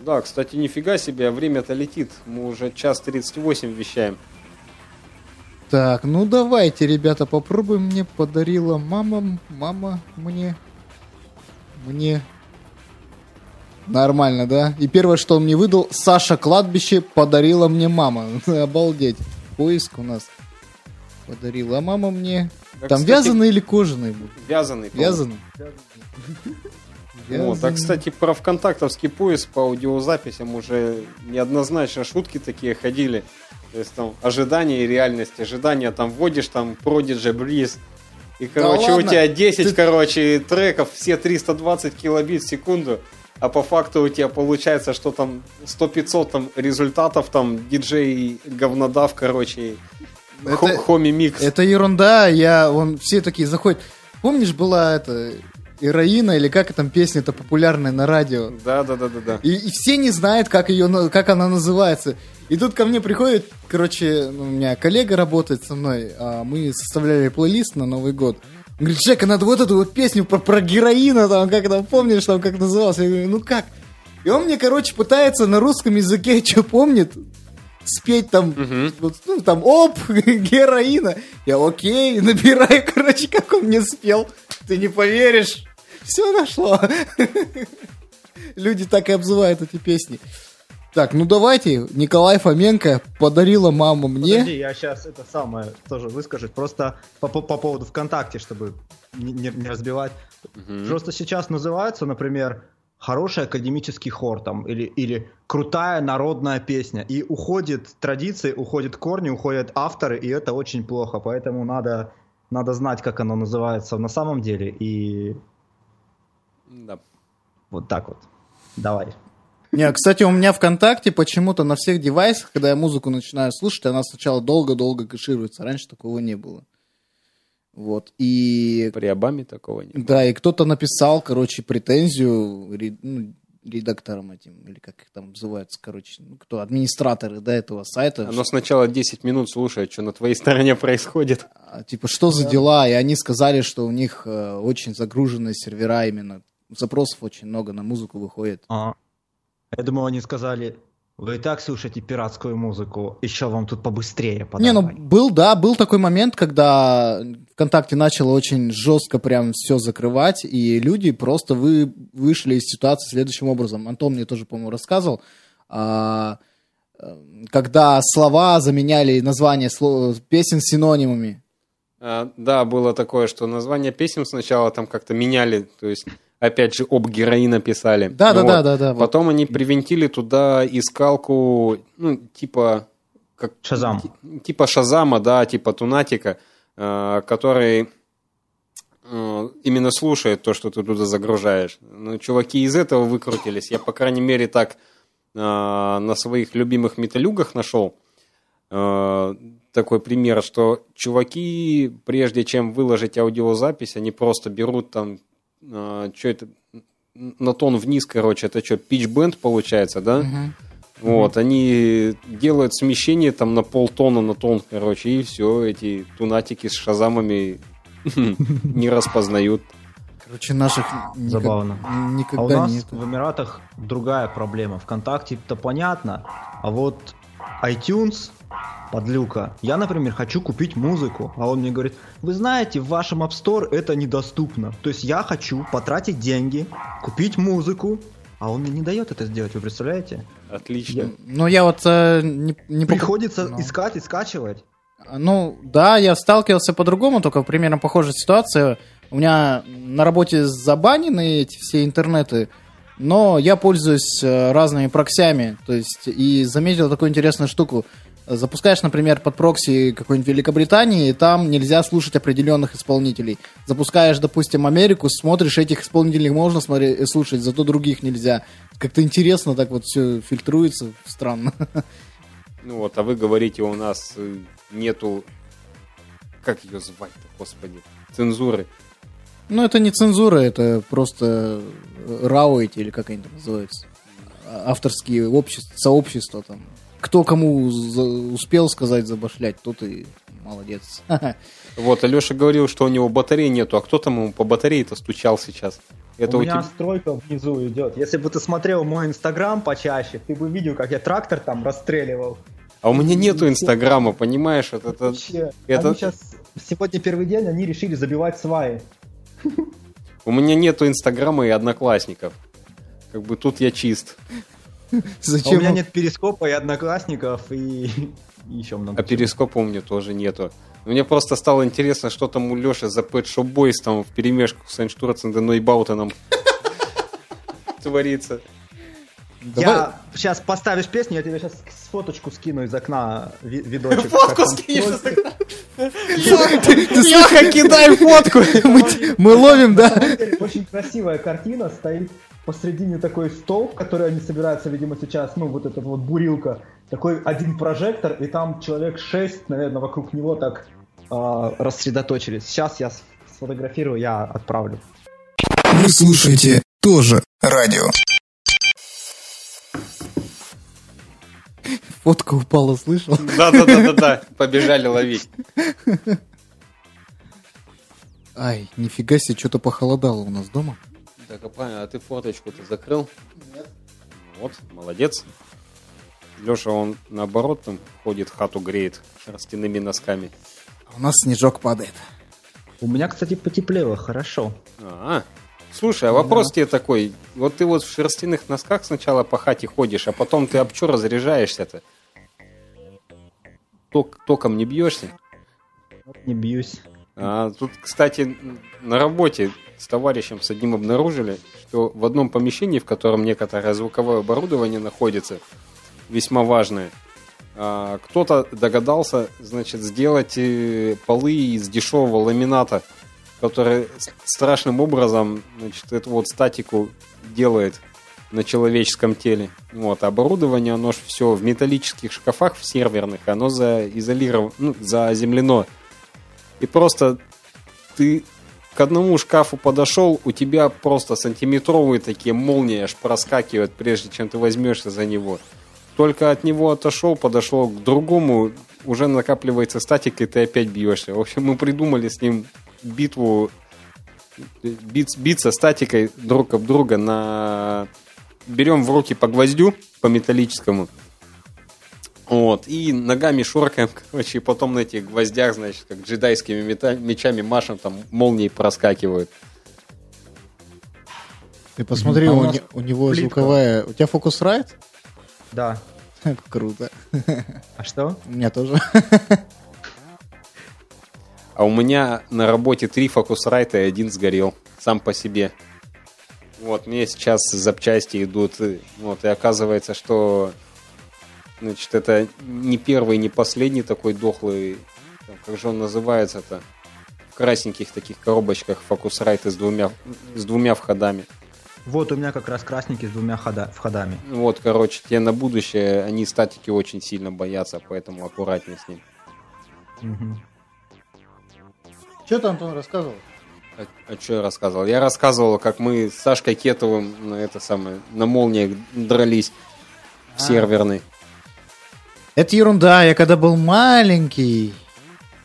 Да, кстати, нифига себе, а время-то летит. Мы уже час 38 вещаем. Так, ну давайте, ребята, попробуем. Мне подарила мама, мама мне, мне. Нормально, да? И первое, что он мне выдал, Саша Кладбище подарила мне мама. Обалдеть. Поиск у нас подарила. Мама мне... Так, Там кстати, вязаный или кожаный был? Вязаный. по-моему. Вязаный. Вот, а, кстати, про ВКонтактовский поиск по аудиозаписям уже неоднозначно шутки такие ходили. То есть там ожидание и реальность. Ожидания там вводишь, там Prodigy, Breeze. И, короче, у ладно? тебя 10, Ты- короче, треков, все 320 килобит в секунду. А по факту у тебя получается, что там 100-500 там результатов, там диджей говнодав, короче, Это- хо- хоми микс. Это ерунда, я, он, все такие заходят. Помнишь, была это, Ираина, или как там песня-то популярная на радио? Да, да, да, да, да. И, и все не знают, как, ее, как она называется. И тут ко мне приходит, короче, ну, у меня коллега работает со мной, а мы составляли плейлист на Новый год. Он говорит, Жека, надо вот эту вот песню про, про героина, там, как там, помнишь, там, как назывался? Я говорю, ну как? И он мне, короче, пытается на русском языке, что помнит, спеть там, вот, ну, там, оп, героина. Я окей, набираю, короче, как он мне спел. Ты не поверишь. Все нашло. Люди так и обзывают эти песни. Так, ну давайте, Николай Фоменко подарила мама мне. Подожди, я сейчас это самое тоже выскажу. Просто по, по- по поводу ВКонтакте, чтобы не, не- не разбивать. Просто сейчас называется, например, хороший академический хор там, или, или крутая народная песня. И уходит традиции, уходят корни, уходят авторы, и это очень плохо. Поэтому надо, надо знать, как оно называется на самом деле. И Да. вот так вот. Давай. Не, кстати, у меня ВКонтакте почему-то на всех девайсах, когда я музыку начинаю слушать, она сначала долго-долго кэшируется. Раньше такого не было. Вот. И При Обаме такого нет. Да, и кто-то написал, короче, претензию ре- ну, редакторам этим, или как их там называются, короче, ну, кто, администраторы, да, этого сайта. Оно сначала 10 минут слушает, что на твоей стороне происходит. А, Типа, что за дела? И они сказали, что у них э, очень загруженные сервера именно. Запросов очень много на музыку выходит. А. Я думал, они сказали, вы и так слушаете пиратскую музыку, еще вам тут побыстрее Не, ну подавай». был, да, был такой момент, когда ВКонтакте начало очень жестко прям все закрывать, и люди просто вы, вышли из ситуации следующим образом. Антон мне тоже, по-моему, рассказывал, а, э, когда слова заменяли название сло- песен синонимами. А, да, было такое, что название песен сначала там как-то меняли, то есть опять же об героина писали. Да, да, Вот. да, да, да. вот. Потом они привинтили туда искалку, ну, типа... Как, Шазам. ти- Типа Шазама, да, типа Тунатика, э, который э, именно слушает то, что ты туда загружаешь. Ну, чуваки из этого выкрутились. Я, по крайней мере, так э, на своих любимых металюгах нашел э, такой пример, что чуваки, прежде чем выложить аудиозапись, они просто берут там, что это, на тон вниз, короче, это что, питч-бенд получается, да? Мгм. Вот, они делают смещение там на полтона на тон, короче, и все, эти тунатики с шазамами не распознают. Короче, наших никак- Забавно. А у никогда нас нет. в Эмиратах другая проблема. Вконтакте-то понятно, а вот iTunes подлюка. Я, например, хочу купить музыку, а он мне говорит, вы знаете, в вашем App Store это недоступно. То есть я хочу потратить деньги, купить музыку, а он мне не дает это сделать, вы представляете? Отлично. Ну, я вот э, не, не Приходится Ну. искать и скачивать. Ну, да, я сталкивался по-другому, только примерно похожая ситуация. У меня на работе забанены эти все интернеты, но я пользуюсь э, разными проксями, то есть, и заметил такую интересную штуку. Запускаешь, например, под прокси какой-нибудь Великобритании, и там нельзя слушать определенных исполнителей. Запускаешь, допустим, Америку, смотришь, этих исполнителей можно смотреть, э, слушать, зато других нельзя. Как-то интересно так вот все фильтруется, странно. Ну вот, а вы говорите, у нас э, нету... Как ее звать-то, господи? Цензуры. Ну, это не цензура, это просто э, РАО эти, или как они там называются. А- Авторские общества, сообщества там. Кто кому за- успел сказать забашлять, тот и молодец. Вот, Алеша говорил, что у него батареи нету, а кто там ему по батарее-то стучал сейчас? Это у у, меня тебя... стройка внизу идет. Если бы ты смотрел мой инстаграм почаще, ты бы видел, как я трактор там расстреливал. А у меня нету инстаграма, понимаешь? Вот это... Вообще, это- они сейчас, сегодня первый день, они решили забивать сваи. У меня нету инстаграма и одноклассников. Как бы тут я чист. А Зачем? у меня нет перископа и одноклассников, и, и еще много А чего. перископа у меня тоже нету. Мне просто стало интересно, что там у Леши за Pet Shop Boys там в перемешку с Эйнштурцем и Баутоном творится. Я сейчас поставишь песню, я тебе сейчас фоточку скину из окна ви- видочек. Фотку скинешь из стройка. Леха, кидай фотку! Мы, ловим, да? Очень красивая картина, стоит посредине такой стол, в который они собираются, видимо, сейчас, ну, вот эта вот бурилка, такой один прожектор, и там человек шесть, наверное, вокруг него так а, рассредоточились. Сейчас я сфотографирую, я отправлю. Вы слушаете тоже радио. Фотка упала, слышал? Да-да-да-да-да, побежали ловить. Ай, нифига себе, что-то похолодало у нас дома. Так, а правильно, а ты фоточку-то закрыл? Нет. Вот, молодец. Леша, он наоборот там ходит, хату греет шерстяными носками. А У нас снежок падает. У меня, кстати, потеплело, хорошо. А, слушай, а вопрос тебе такой. Вот ты вот в шерстяных носках сначала по хате ходишь, а потом ты об чё разряжаешься-то? Ток, током не бьешься? Не бьюсь. А, тут, кстати, на работе с товарищем с одним обнаружили, что в одном помещении, в котором некоторое звуковое оборудование находится, весьма важное, а, кто-то догадался, значит, сделать э, полы из дешевого ламината, который страшным образом, значит, эту вот статику делает на человеческом теле. Вот, оборудование, оно ж все в металлических шкафах, в серверных, оно заизолировано, ну, заземлено. И просто ты к одному шкафу подошел, у тебя просто сантиметровые такие молнии аж проскакивают, прежде чем ты возьмешься за него. Только от него отошел, подошел к другому, уже накапливается статика, и ты опять бьешься. В общем, мы придумали с ним битву, бить- биться статикой друг об друга на... Берем в руки по гвоздю, по металлическому, вот, и ногами шоркаем, короче, и потом на этих гвоздях, значит, как джедайскими мечами машем, там молнии проскакивают. Ты посмотри, А у у, не- у него плитка. звуковая... У тебя фокус-райт? Да. Круто. А что? У меня тоже. А у меня на работе три фокусрайта и один сгорел сам по себе. Вот, мне сейчас запчасти идут. Вот, и оказывается, что значит, это не первый, не последний такой дохлый, там, как же он называется-то, в красненьких таких коробочках фокусрайты с двумя, с двумя входами. Вот у меня как раз красненький с двумя хода- входами. Вот, короче, тебе на будущее, они статики очень сильно боятся, поэтому аккуратнее с ним. Мгм. Что ты, Антон, рассказывал? А, что я рассказывал? Я рассказывал, как мы с Сашкой Кетовым на это самое, на молниях дрались в серверной. Это ерунда. Я когда был маленький,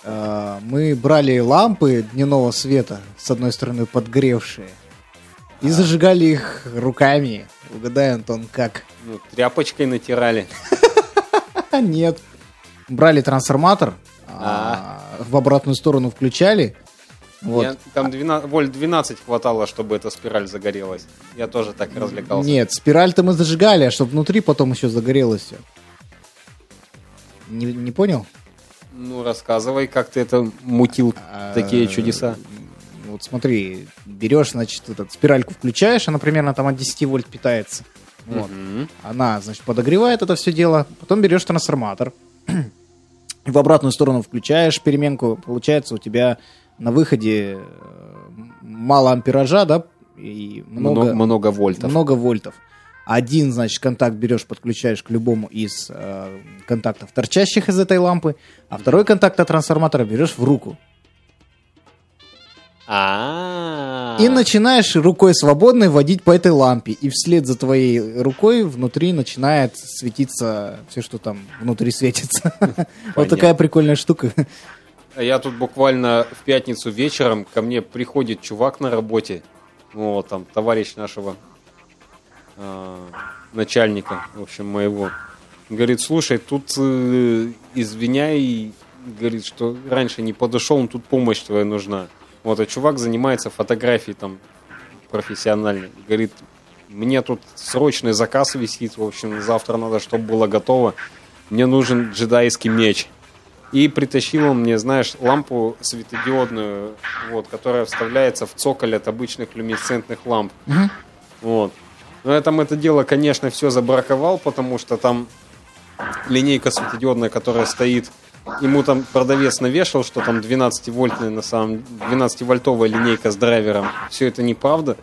а, мы брали лампы дневного света, с одной стороны подгревшие, и зажигали их руками. Угадай, Антон, как? Ну, тряпочкой натирали. А нет. Брали трансформатор, а, в обратную сторону включали. Вот. Я- там 12, вольт 12 хватало, чтобы эта спираль загорелась. Я тоже так развлекался. Нет, спираль-то мы зажигали, а чтобы внутри потом еще загорелось все. Не, не понял? Ну, рассказывай, как ты это мутил, такие А, чудеса. Вот смотри, берешь, значит, этот, спиральку включаешь, она примерно там от 10 вольт питается. Вот. Она, значит, подогревает это все дело. Потом берешь трансформатор. В обратную сторону включаешь переменку. Получается у тебя на выходе э, мало ампеража, да? И много, Много, много вольтов. много вольтов. Один, значит, контакт берешь, подключаешь к любому из э, контактов, торчащих из этой лампы, а второй контакт от трансформатора берешь в руку. А. И начинаешь рукой свободной водить по этой лампе. И вслед за твоей рукой внутри начинает светиться все, что там внутри светится. Вот такая прикольная штука. Я тут буквально в пятницу вечером ко мне приходит чувак на работе Вот, там, товарищ нашего э, начальника, в общем, моего. Говорит, слушай, тут э, извиняй, говорит, что раньше не подошел, тут помощь твоя нужна. Вот, а чувак занимается фотографией там профессионально. Говорит, мне тут срочный заказ висит, в общем, завтра надо, чтобы было готово. Мне нужен джедайский меч. И притащил он мне, знаешь, лампу светодиодную, вот, которая вставляется в цоколь от обычных люминесцентных ламп. Вот. Но я там это дело, конечно, все забраковал, потому что там линейка светодиодная, которая стоит, ему там продавец навешал, что там 12-вольтная на самом 12-вольтовая линейка с драйвером. Все это неправда.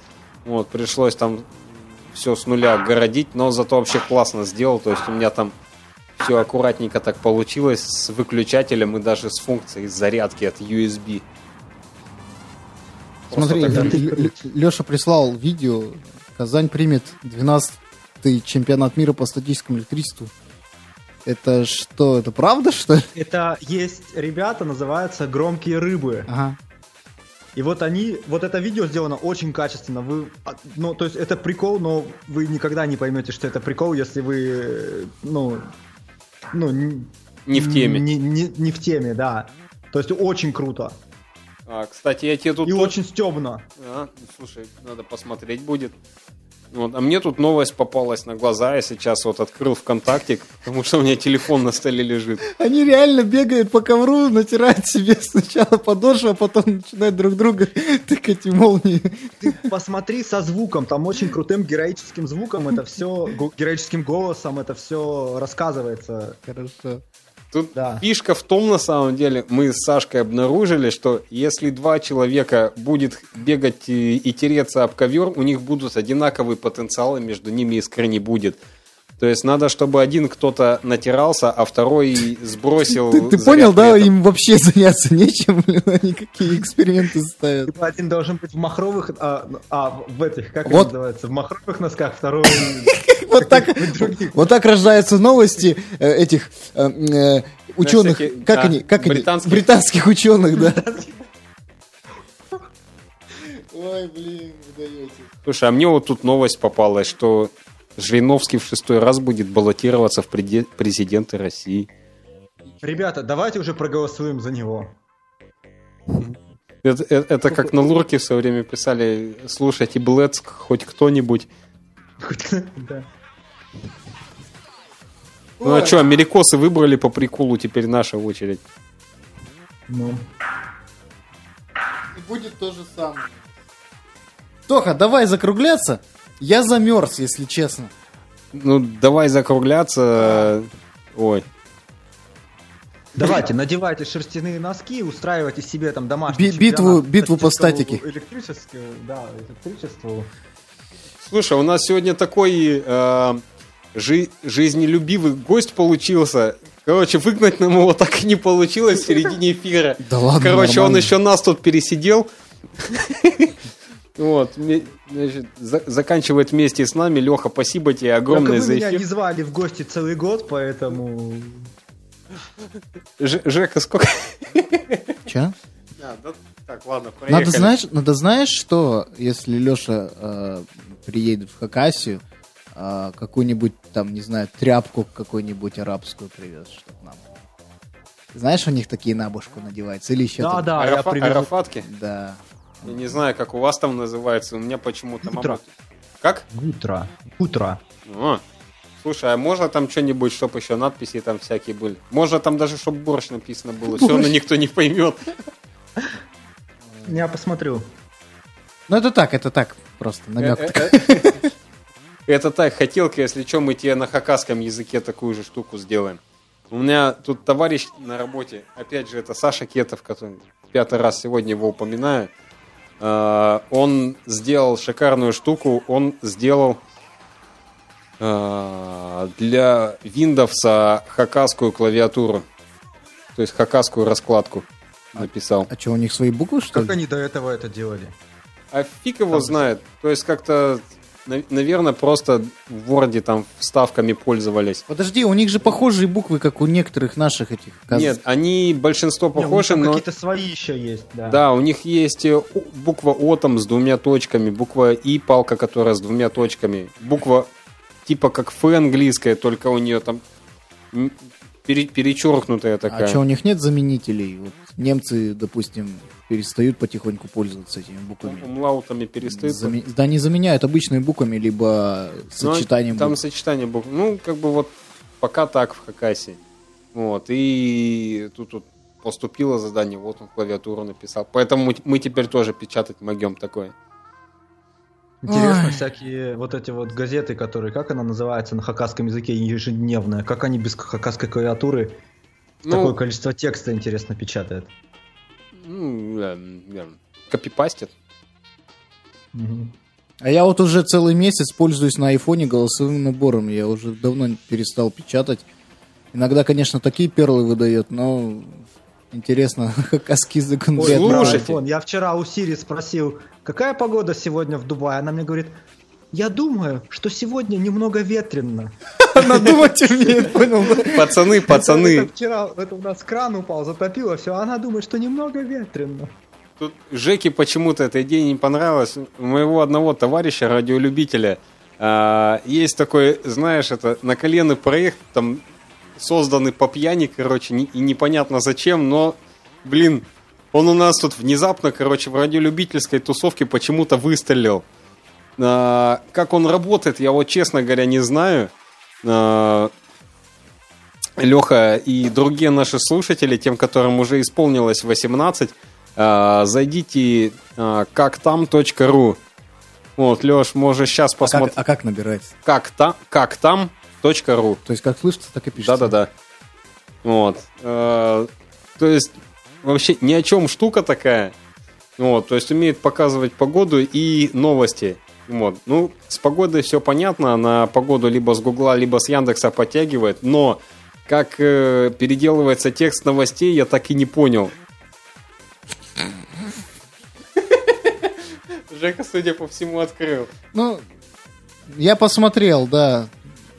Вот, пришлось там все с нуля городить, но зато вообще классно сделал. То есть у меня там все аккуратненько так получилось с выключателем и даже с функцией зарядки от USB. Смотри, Леша прислал видео. Казань примет 12-й чемпионат мира по статическому электричеству. Это что? Это правда, что ли? Это есть ребята, называются «Громкие рыбы». Ага. И вот они, вот это видео сделано очень качественно. Вы, а, ну, то есть это прикол, но вы никогда не поймете, что это прикол, если вы, ну, ну, не в теме. Не, не, не в теме, да. То есть очень круто. А, кстати, я тебе тут... И очень стебно. А, слушай, надо посмотреть будет. Вот. А мне тут новость попалась на глаза, я сейчас вот открыл ВКонтакте, потому что у меня телефон на столе лежит. Они реально бегают по ковру, натирают себе сначала подошву, а потом начинают друг друга тыкать в молнии. Ты посмотри со звуком, там очень крутым героическим звуком это все, героическим голосом это все рассказывается. Хорошо. Тут да. фишка в том, на самом деле, мы с Сашкой обнаружили, что если два человека будет бегать и, и тереться об ковер, у них будут одинаковые потенциалы, между ними искры не будет. То есть надо, чтобы один кто-то натирался, а второй сбросил. Ты, ты понял, да? Им вообще заняться нечем, они какие эксперименты ставят. Типа один должен быть в махровых, а, а в этих, как вот. это называется, в махровых носках, второй вот так, вот так рождаются новости э, этих э, э, ученых, как они, как они, британских ученых, да. Ой, блин, вы Слушай, а мне вот тут новость попалась, что Жириновский в шестой раз будет баллотироваться в президенты России. Ребята, давайте уже проголосуем за него. Это, это, это как на Лурке все время писали, слушайте, Блэцк, хоть кто-нибудь. Хоть кто да. Ну а что, америкосы выбрали по приколу, теперь наша очередь. Ну. И будет то же самое. Тоха, давай закругляться. Я замерз, если честно. Ну, давай закругляться. Ой. Давайте, надевайте шерстяные носки, устраивайте себе там домашний Би- битву, битву по статике. Электричеству, да, электричеству. Слушай, у нас сегодня такой э, жи- жизнелюбивый гость получился. Короче, выгнать нам его так и не получилось в середине эфира. Да ладно, Короче, он еще нас тут пересидел. Вот, значит, за, заканчивает вместе с нами. Леха, спасибо тебе огромное за эфир. меня не звали в гости целый год, поэтому... Ж, Жека, сколько... Че? А, да, так, ладно, Надо знаешь, надо знаешь, что если Леша э, приедет в Хакасию, э, какую-нибудь там, не знаю, тряпку какую-нибудь арабскую привез, чтобы нам. Знаешь, у них такие на башку надеваются или еще? Да, да, Арафа- я Арафатки? Да. Я не знаю, как у вас там называется, у меня почему-то... Утро. Мама... Как? Утро. Утро. А. Слушай, а можно там что-нибудь, чтобы еще надписи там всякие были? Можно там даже, чтобы борщ написано было, борщ. все равно никто не поймет. Я посмотрю. Ну это так, это так, просто намек. Э, э, э. Это так, хотелка, если что, мы тебе на хакасском языке такую же штуку сделаем. У меня тут товарищ на работе, опять же, это Саша Кетов, который пятый раз сегодня его упоминаю. Uh, он сделал шикарную штуку. Он сделал uh, для Windows хакасскую клавиатуру. То есть хакасскую раскладку написал. А, а что, у них свои буквы, что Как ли? они до этого это делали? А фиг его Там знает. То есть как-то наверное, просто в Word там вставками пользовались. Подожди, у них же похожие буквы, как у некоторых наших этих. каз- Нет, они большинство Не, у них похожи, там но... какие-то свои еще есть, да. Да, у них есть э, буква О там с двумя точками, буква И палка, которая с двумя точками, буква типа как Ф английская, только у нее там перечеркнутая такая. А что, у них нет заменителей? Вот немцы, допустим, перестают потихоньку пользоваться этими буквами. Умлаутами перестают. Заме- Да, они заменяют обычными буквами, либо Ну, сочетанием Там букв. сочетание букв. Ну, как бы вот пока так в Хакасе. Вот. И тут вот поступило задание, вот он клавиатуру написал. Поэтому мы- мы теперь тоже печатать могем такое. Интересно, Ой. всякие вот эти вот газеты, которые, как она называется на хакасском языке, ежедневная, как они без хакасской клавиатуры Ну, такое количество текста, интересно, печатают. Ну, копипастит. А я вот уже целый месяц пользуюсь на айфоне голосовым набором. Я уже давно перестал печатать. Иногда, конечно, такие перлы выдает, но интересно, вряд ли про слушайте. Я вчера у Сири спросил, какая погода сегодня в Дубае? Она мне говорит, я думаю, что сегодня немного ветрено. Надумать умеет, понял? Пацаны, пацаны. вчера это у нас кран упал, затопило все. Она думает, что немного ветрено. Тут Жеке почему-то эта идея не понравилась. У моего одного товарища, радиолюбителя, а, есть такой, знаешь, это наколенный проект, там созданный по пьяни, короче, и непонятно зачем, но, блин, он у нас тут внезапно, короче, в радиолюбительской тусовке почему-то выстрелил. А, как он работает, я вот, честно говоря, не знаю. А, Леха и другие наши слушатели, тем, которым уже исполнилось 18, а, зайдите а, как там.ру. Вот, Леш, можешь сейчас А как, посмотреть. а как набирать? Как, там, как там.ру. То есть, как слышится, так и пишется. Да-да-да. Вот. Э, То есть, вообще ни о чем штука такая. Вот, то есть умеет показывать погоду и новости. Вот. Ну, с погодой все понятно, на погоду либо с Гугла, либо с Яндекса подтягивает, но как э, переделывается текст новостей, я так и не понял. Жека, судя по всему, открыл. Ну, я посмотрел, да.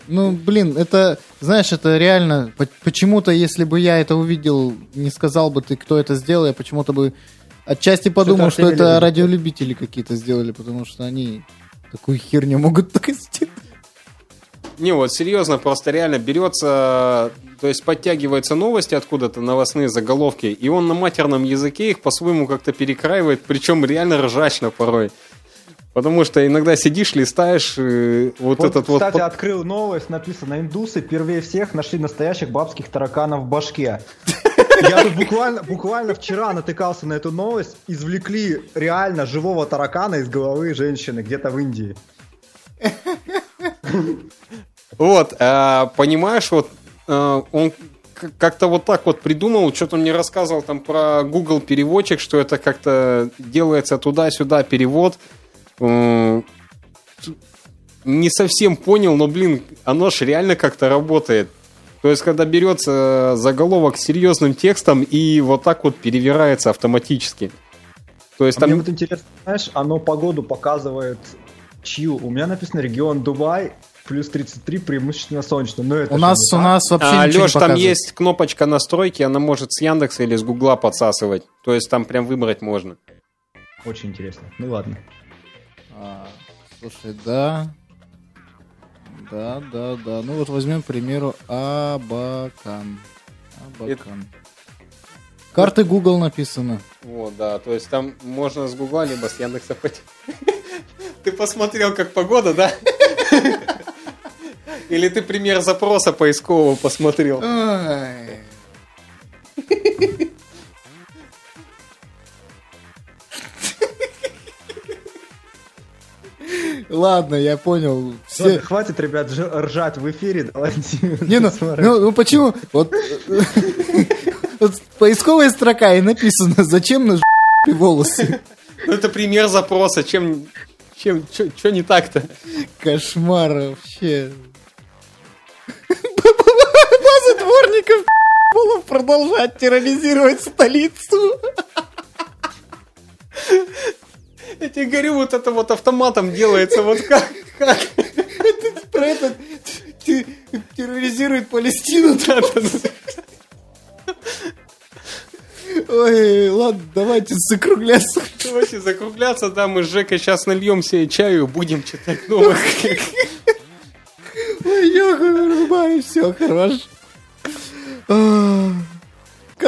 Ну, блин, это, знаешь, это реально, по- почему-то, если бы я это увидел, не сказал бы ты, кто это сделал, я почему-то бы отчасти подумал, что Артемий это радиолюбители какие-то сделали, потому что они такую херню могут так сделать. Не, вот серьезно, просто реально берется, то есть подтягиваются новости откуда-то, новостные заголовки, и он на матерном языке их по-своему как-то перекраивает, причем реально ржачно порой. Потому что иногда сидишь, листаешь э, вот, Вот, этот вот... кстати, открыл новость, написано, индусы впервые всех нашли настоящих бабских тараканов в башке. Я тут буквально, буквально вчера натыкался на эту новость, извлекли реально живого таракана из головы женщины где-то в Индии. Вот, а, понимаешь, вот а, он как-то вот так вот придумал, что-то мне рассказывал там про Google переводчик, что это как-то делается туда-сюда перевод. Не совсем понял, но, блин, оно ж реально как-то работает. То есть, когда берется заголовок с серьезным текстом и вот так вот перевирается автоматически. То есть А там... Мне вот интересно, знаешь, оно погоду показывает чью? У меня написано регион Дубай, плюс 33, преимущественно солнечно. Но это У нас, у нас вообще А, ничего Леш, не там есть кнопочка настройки, она может с Яндекса или с Гугла подсасывать. То есть там прям выбрать можно. Очень интересно. Ну ладно. А, слушай, да. Да, да, да. Ну вот возьмем, к примеру, Абакан. Абакан. Карты Google написано. Вот, да, то есть там можно с Гугла, либо с Яндекса пойти. Ты посмотрел, как погода, да? Или ты пример запроса поискового посмотрел? Ай. Ладно, я понял. Все... Ладно, хватит, ребят, ж- ржать в эфире. Давайте. Не, ну, ну, ну почему? Вот, э, вот поисковая строка и написано, зачем на волосы. Ну, это пример запроса. Чем, чем, что не так-то? Кошмар вообще. База дворников будут продолжать терроризировать столицу. Я тебе говорю, вот это вот автоматом делается, вот как. Как? Про это те- терроризирует Палестину. Ой, ладно, давайте закругляться. Давайте закругляться, да, мы с Жекой сейчас нальем себе чаю, будем читать новости. Ой, вырубаю, все, хорош.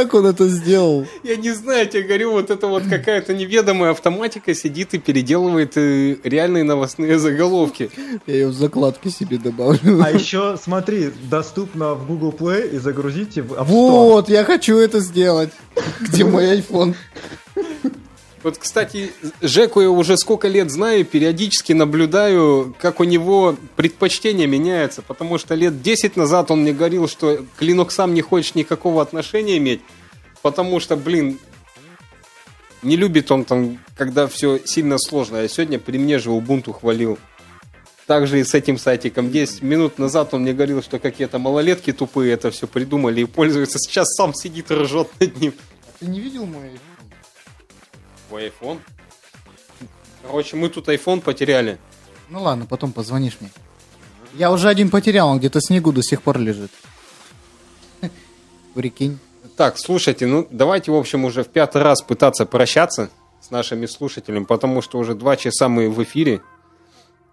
Как он это сделал? Я не знаю, я тебе говорю, вот это вот какая-то неведомая автоматика сидит и переделывает э, реальные новостные заголовки. Я ее в закладки себе добавлю. А еще, смотри, доступно в Google Play и загрузите в App Store. Вот, я хочу это сделать. Где мой iPhone? Вот, кстати, Жеку я уже сколько лет знаю, периодически наблюдаю, как у него предпочтение меняется, потому что лет 10 назад он мне говорил, что к Linux не хочет никакого отношения иметь, потому что, блин, не любит он там, когда все сильно сложно. А сегодня при мне же Ubuntu хвалил. Также и с этим сайтиком. 10 минут назад он мне говорил, что какие-то малолетки тупые это все придумали и пользуются. Сейчас сам сидит и ржет над ним. Ты не видел мой? Твой iPhone? Короче, мы тут iPhone потеряли. Ну ладно, потом позвонишь мне. Я уже один потерял, он где-то в снегу до сих пор лежит. Прикинь. Так, слушайте, ну давайте, в общем, уже в пятый раз пытаться прощаться с нашими слушателями, потому что уже два часа мы в эфире.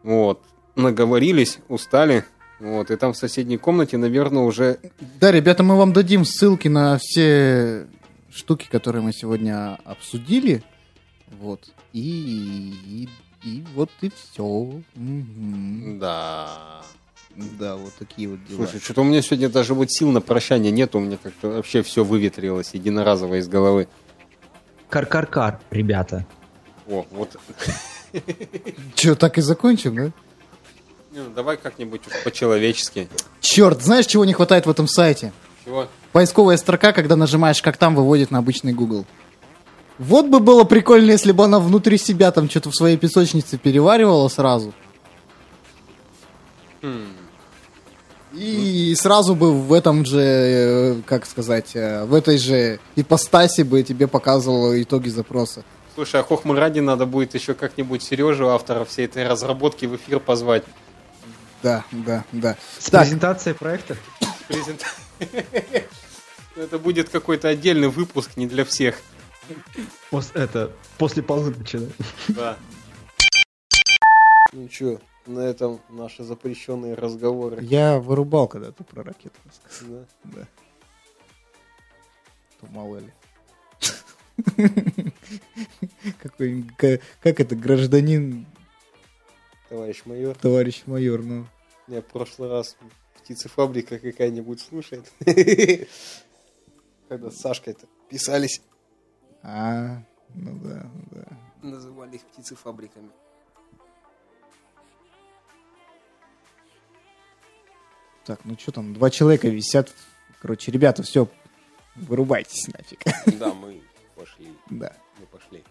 Вот. Наговорились, устали. Вот. И там в соседней комнате, наверное, уже... Да, ребята, мы вам дадим ссылки на все штуки, которые мы сегодня обсудили. Вот. И, и, и вот и все. Да. Да, вот такие вот дела. Слушай, что-то у меня сегодня даже вот сил на прощание нет, у меня как-то вообще все выветрилось единоразово из головы. Кар-кар-кар, ребята. О, вот. Че, так и закончим, да? Не, ну, давай как-нибудь по-человечески. Черт, знаешь, чего не хватает в этом сайте? Чего? Поисковая строка, когда нажимаешь, как там, выводит на обычный Google. Вот бы было прикольно, если бы она внутри себя там что-то в своей песочнице переваривала сразу. И сразу бы в этом же, э, как сказать, э, в этой же ипостаси бы тебе показывало итоги запроса. Слушай, а Хохму ради надо будет еще как-нибудь Сережу, автора всей этой разработки, в эфир позвать. Да, да, да. С Так, презентацией проекта. Презент- Это будет какой-то отдельный выпуск, не для всех. Пос- это, после полуночи, да? Да. Ну что, на этом наши запрещенные разговоры. я вырубал, когда ты про ракету рассказал. Да. Да. То мало ли. Какой, ка- как это, гражданин, Товарищ майор, товарищ майор, ну. я в прошлый раз птицефабрика какая-нибудь слушает. Когда с Сашкой-то писались, А, ну да, да. называли их птицефабриками. Так, ну что там, два человека висят. Короче, ребята, все, вырубайтесь нафиг. Да, мы пошли. Да. Мы пошли.